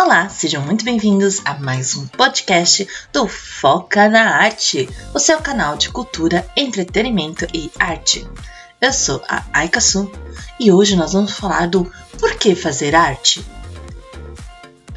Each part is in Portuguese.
Olá, sejam muito bem-vindos a mais um podcast do Foca na Arte, o seu canal de cultura, entretenimento e arte. Eu sou a Aikasu e hoje nós vamos falar do por que fazer arte.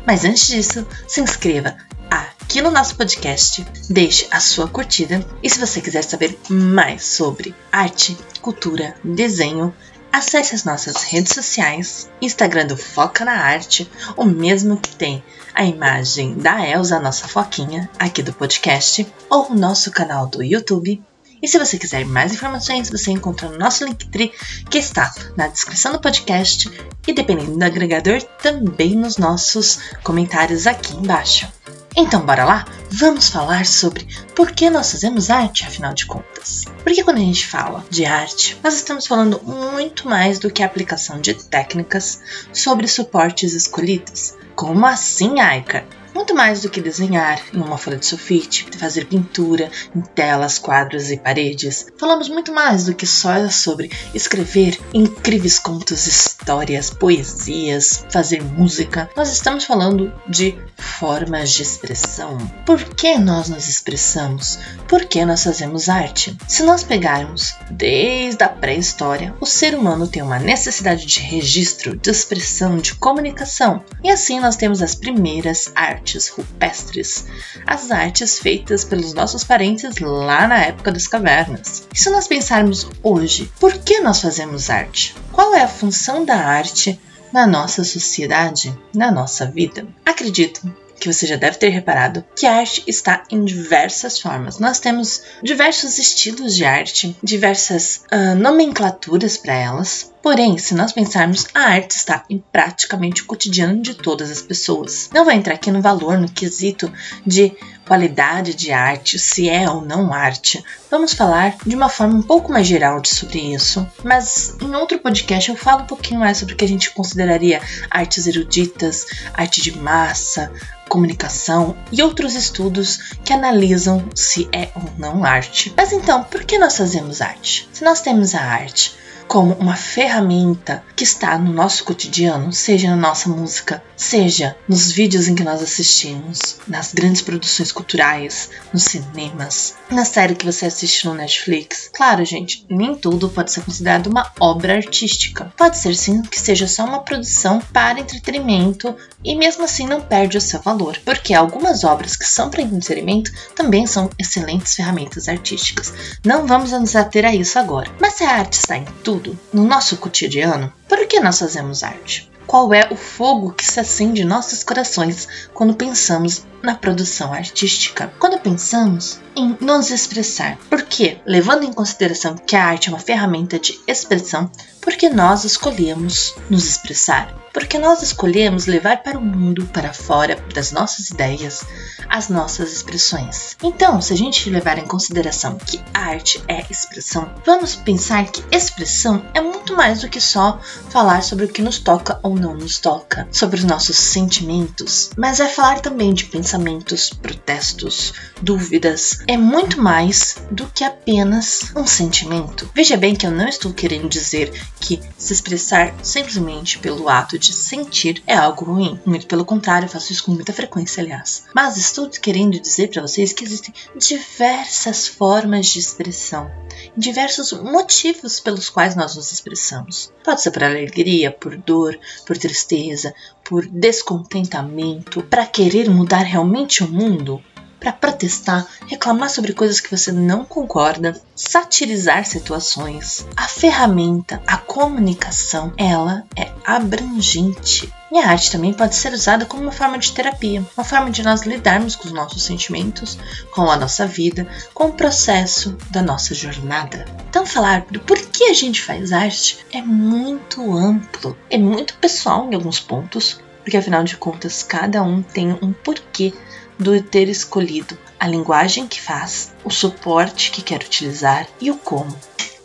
Mas antes disso, se inscreva aqui no nosso podcast, deixe a sua curtida e se você quiser saber mais sobre arte, cultura, desenho, Acesse as nossas redes sociais, Instagram do Foca na Arte, o mesmo que tem a imagem da Elsa, nossa foquinha, aqui do podcast, ou o nosso canal do YouTube. E se você quiser mais informações, você encontra no nosso Linktree, que está na descrição do podcast e, dependendo do agregador, também nos nossos comentários aqui embaixo. Então, bora lá? Vamos falar sobre por que nós fazemos arte, afinal de contas. Porque quando a gente fala de arte, nós estamos falando muito mais do que a aplicação de técnicas sobre suportes escolhidos. Como assim, Aika? Muito mais do que desenhar em uma folha de sulfite, fazer pintura em telas, quadros e paredes. Falamos muito mais do que só sobre escrever incríveis contos, histórias, poesias, fazer música. Nós estamos falando de formas de expressão. Por que nós nos expressamos? Por que nós fazemos arte? Se nós pegarmos desde a pré-história, o ser humano tem uma necessidade de registro, de expressão, de comunicação. E assim nós temos as primeiras artes rupestres, as artes feitas pelos nossos parentes lá na época das cavernas. E se nós pensarmos hoje, por que nós fazemos arte? Qual é a função da arte na nossa sociedade, na nossa vida. Acredito que você já deve ter reparado que a arte está em diversas formas. Nós temos diversos estilos de arte, diversas uh, nomenclaturas para elas. Porém, se nós pensarmos, a arte está em praticamente o cotidiano de todas as pessoas. Não vou entrar aqui no valor, no quesito de qualidade de arte, se é ou não arte. Vamos falar de uma forma um pouco mais geral sobre isso, mas em outro podcast eu falo um pouquinho mais sobre o que a gente consideraria artes eruditas, arte de massa, comunicação e outros estudos que analisam se é ou não arte. Mas então, por que nós fazemos arte? Se nós temos a arte como uma ferramenta que está no nosso cotidiano, seja na nossa música, seja nos vídeos em que nós assistimos, nas grandes produções culturais, nos cinemas, na série que você assiste no Netflix. Claro, gente, nem tudo pode ser considerado uma obra artística. Pode ser sim que seja só uma produção para entretenimento e mesmo assim não perde o seu valor, porque algumas obras que são para entretenimento também são excelentes ferramentas artísticas. Não vamos nos ater a isso agora. Mas se a arte está em tudo, tudo no nosso cotidiano, por que nós fazemos arte? Qual é o fogo que se acende em nossos corações quando pensamos na produção artística? Quando pensamos em nos expressar. Porque, levando em consideração que a arte é uma ferramenta de expressão, porque nós escolhemos nos expressar? Porque nós escolhemos levar para o mundo, para fora das nossas ideias, as nossas expressões. Então, se a gente levar em consideração que arte é expressão, vamos pensar que expressão é muito mais do que só falar sobre o que nos toca ou não nos toca, sobre os nossos sentimentos, mas é falar também de pensamentos, protestos, dúvidas. É muito mais do que apenas um sentimento. Veja bem que eu não estou querendo dizer que se expressar simplesmente pelo ato de sentir é algo ruim. Muito pelo contrário, eu faço isso com muita frequência, aliás. Mas estou querendo dizer para vocês que existem diversas formas de expressão, diversos motivos pelos quais nós nos expressamos. Pode ser por alegria, por dor, por tristeza, por descontentamento, para querer mudar realmente o mundo, para protestar, reclamar sobre coisas que você não concorda, satirizar situações. A ferramenta, a comunicação, ela é abrangente. E a arte também pode ser usada como uma forma de terapia, uma forma de nós lidarmos com os nossos sentimentos, com a nossa vida, com o processo da nossa jornada. Então, falar do porquê a gente faz arte é muito amplo, é muito pessoal em alguns pontos, porque afinal de contas cada um tem um porquê do ter escolhido a linguagem que faz, o suporte que quer utilizar e o como.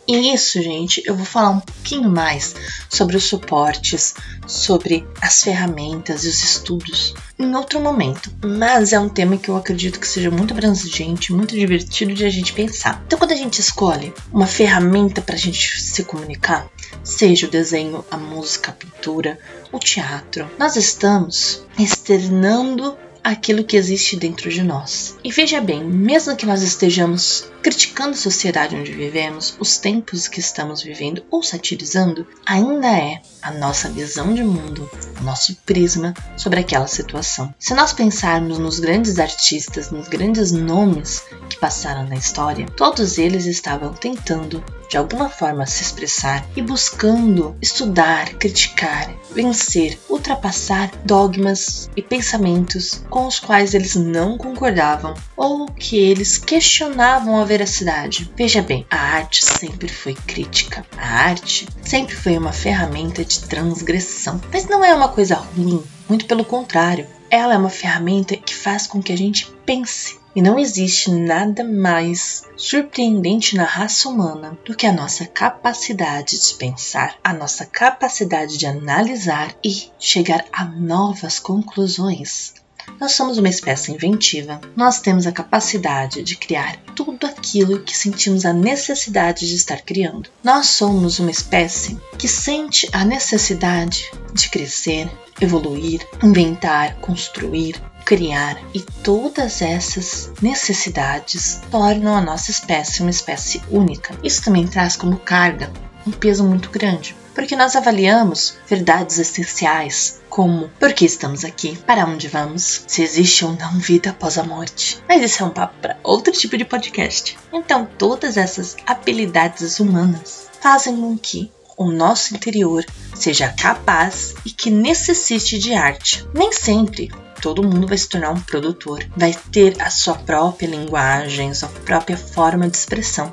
E isso, gente, eu vou falar um pouquinho mais sobre os suportes, sobre as ferramentas e os estudos em outro momento. Mas é um tema que eu acredito que seja muito abrangente, muito divertido de a gente pensar. Então, quando a gente escolhe uma ferramenta para a gente se comunicar, seja o desenho, a música, a pintura, o teatro. Nós estamos externando aquilo que existe dentro de nós. E veja bem, mesmo que nós estejamos criticando a sociedade onde vivemos, os tempos que estamos vivendo ou satirizando, ainda é a nossa visão de mundo, o nosso prisma sobre aquela situação. Se nós pensarmos nos grandes artistas, nos grandes nomes que passaram na história, todos eles estavam tentando de alguma forma se expressar e buscando estudar, criticar, vencer, ultrapassar dogmas e pensamentos com os quais eles não concordavam ou que eles questionavam a veracidade. Veja bem, a arte sempre foi crítica. A arte sempre foi uma ferramenta de transgressão, mas não é uma coisa ruim, muito pelo contrário. Ela é uma ferramenta que faz com que a gente pense e não existe nada mais surpreendente na raça humana do que a nossa capacidade de pensar, a nossa capacidade de analisar e chegar a novas conclusões. Nós somos uma espécie inventiva. Nós temos a capacidade de criar tudo aquilo que sentimos a necessidade de estar criando. Nós somos uma espécie que sente a necessidade de crescer, evoluir, inventar, construir, criar e todas essas necessidades tornam a nossa espécie uma espécie única. Isso também traz como carga um peso muito grande, porque nós avaliamos verdades essenciais como por que estamos aqui, para onde vamos, se existe ou não vida após a morte. Mas isso é um papo para outro tipo de podcast. Então, todas essas habilidades humanas fazem com que o nosso interior seja capaz e que necessite de arte. Nem sempre todo mundo vai se tornar um produtor, vai ter a sua própria linguagem, sua própria forma de expressão.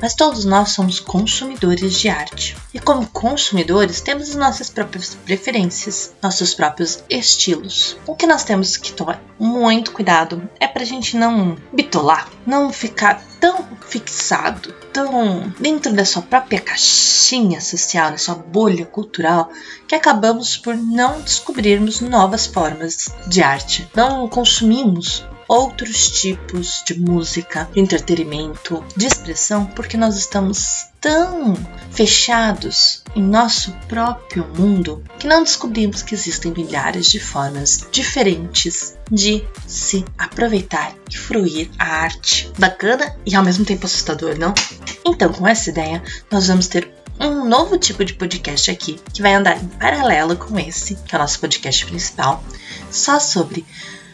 Mas todos nós somos consumidores de arte. E como consumidores, temos as nossas próprias preferências, nossos próprios estilos. O que nós temos que tomar muito cuidado é para a gente não bitolar, não ficar tão fixado, tão dentro da sua própria caixinha social, da sua bolha cultural, que acabamos por não descobrirmos novas formas de arte. Não consumimos outros tipos de música, de entretenimento, de expressão, porque nós estamos tão fechados em nosso próprio mundo que não descobrimos que existem milhares de formas diferentes de se aproveitar e fruir a arte. Bacana e ao mesmo tempo assustador, não? Então, com essa ideia, nós vamos ter um novo tipo de podcast aqui que vai andar em paralelo com esse, que é o nosso podcast principal, só sobre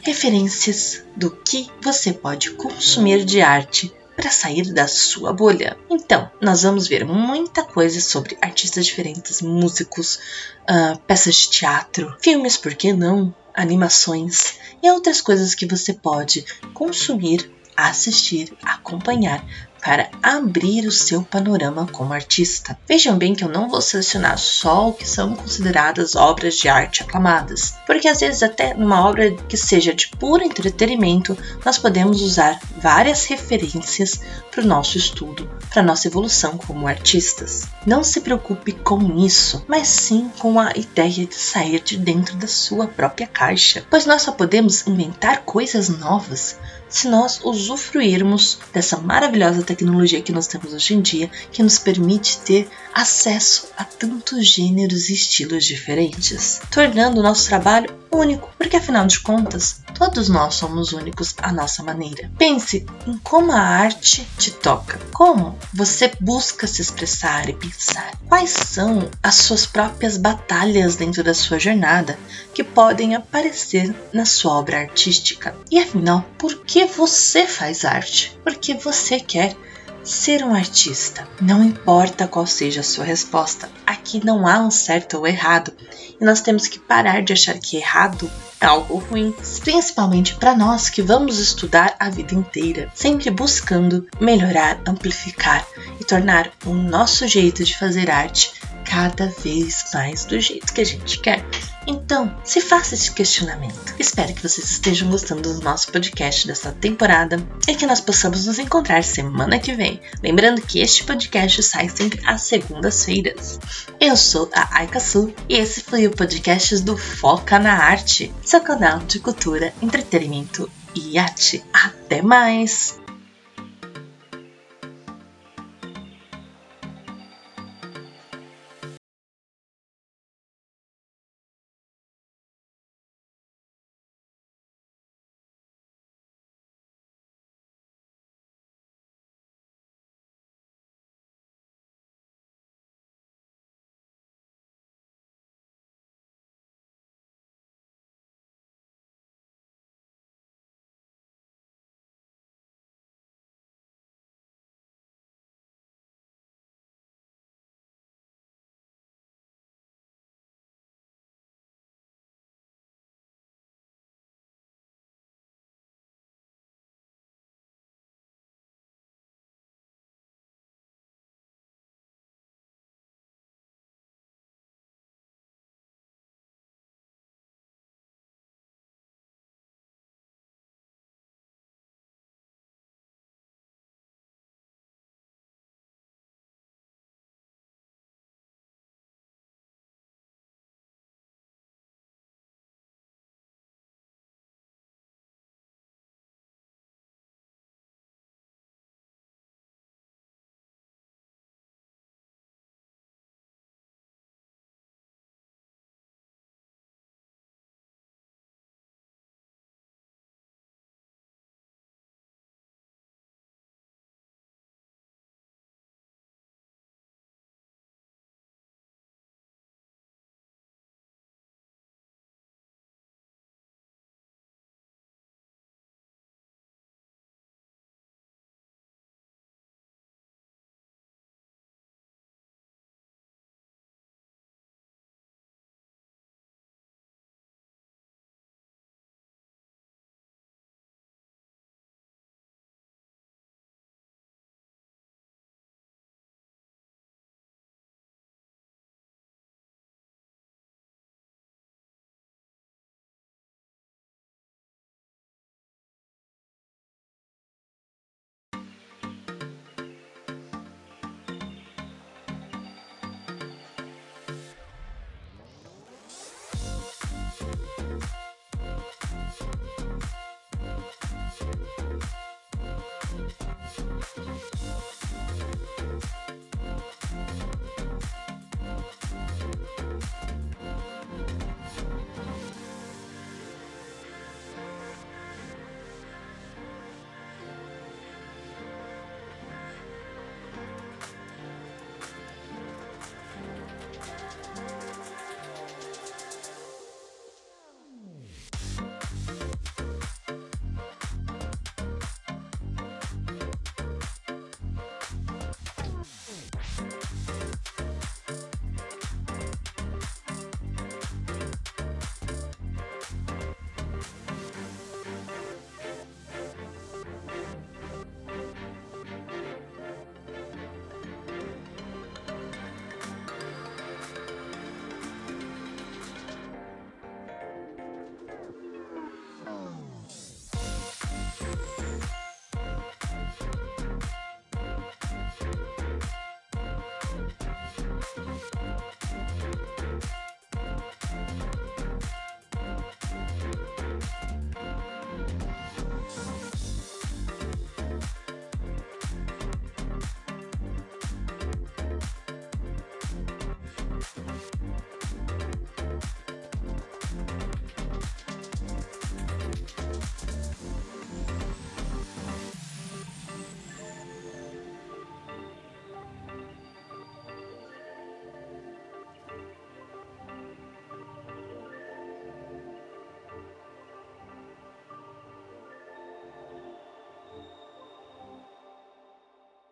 referências do que você pode consumir de arte para sair da sua bolha. Então, nós vamos ver muita coisa sobre artistas diferentes, músicos, uh, peças de teatro, filmes, por que não? Animações e outras coisas que você pode consumir, assistir, acompanhar para abrir o seu panorama como artista. Vejam bem que eu não vou selecionar só o que são consideradas obras de arte aclamadas, porque às vezes até numa obra que seja de puro entretenimento, nós podemos usar várias referências para o nosso estudo, para nossa evolução como artistas. Não se preocupe com isso, mas sim com a ideia de sair de dentro da sua própria caixa, pois nós só podemos inventar coisas novas se nós usufruirmos dessa maravilhosa tecnologia que nós temos hoje em dia, que nos permite ter acesso a tantos gêneros e estilos diferentes, tornando o nosso trabalho único, porque afinal de contas, todos nós somos únicos à nossa maneira. Pense em como a arte te toca, como você busca se expressar e pensar, quais são as suas próprias batalhas dentro da sua jornada que podem aparecer na sua obra artística. E afinal, por que você faz arte? Porque você quer ser um artista. Não importa qual seja a sua resposta, aqui não há um certo ou errado, e nós temos que parar de achar que errado é algo ruim, principalmente para nós que vamos estudar a vida inteira, sempre buscando melhorar, amplificar e tornar o nosso jeito de fazer arte cada vez mais do jeito que a gente quer. Então, se faça esse questionamento. Espero que vocês estejam gostando do nosso podcast dessa temporada e que nós possamos nos encontrar semana que vem. Lembrando que este podcast sai sempre às segundas-feiras. Eu sou a Aika Su e esse foi o podcast do Foca na Arte, seu canal de cultura, entretenimento e arte. Até mais!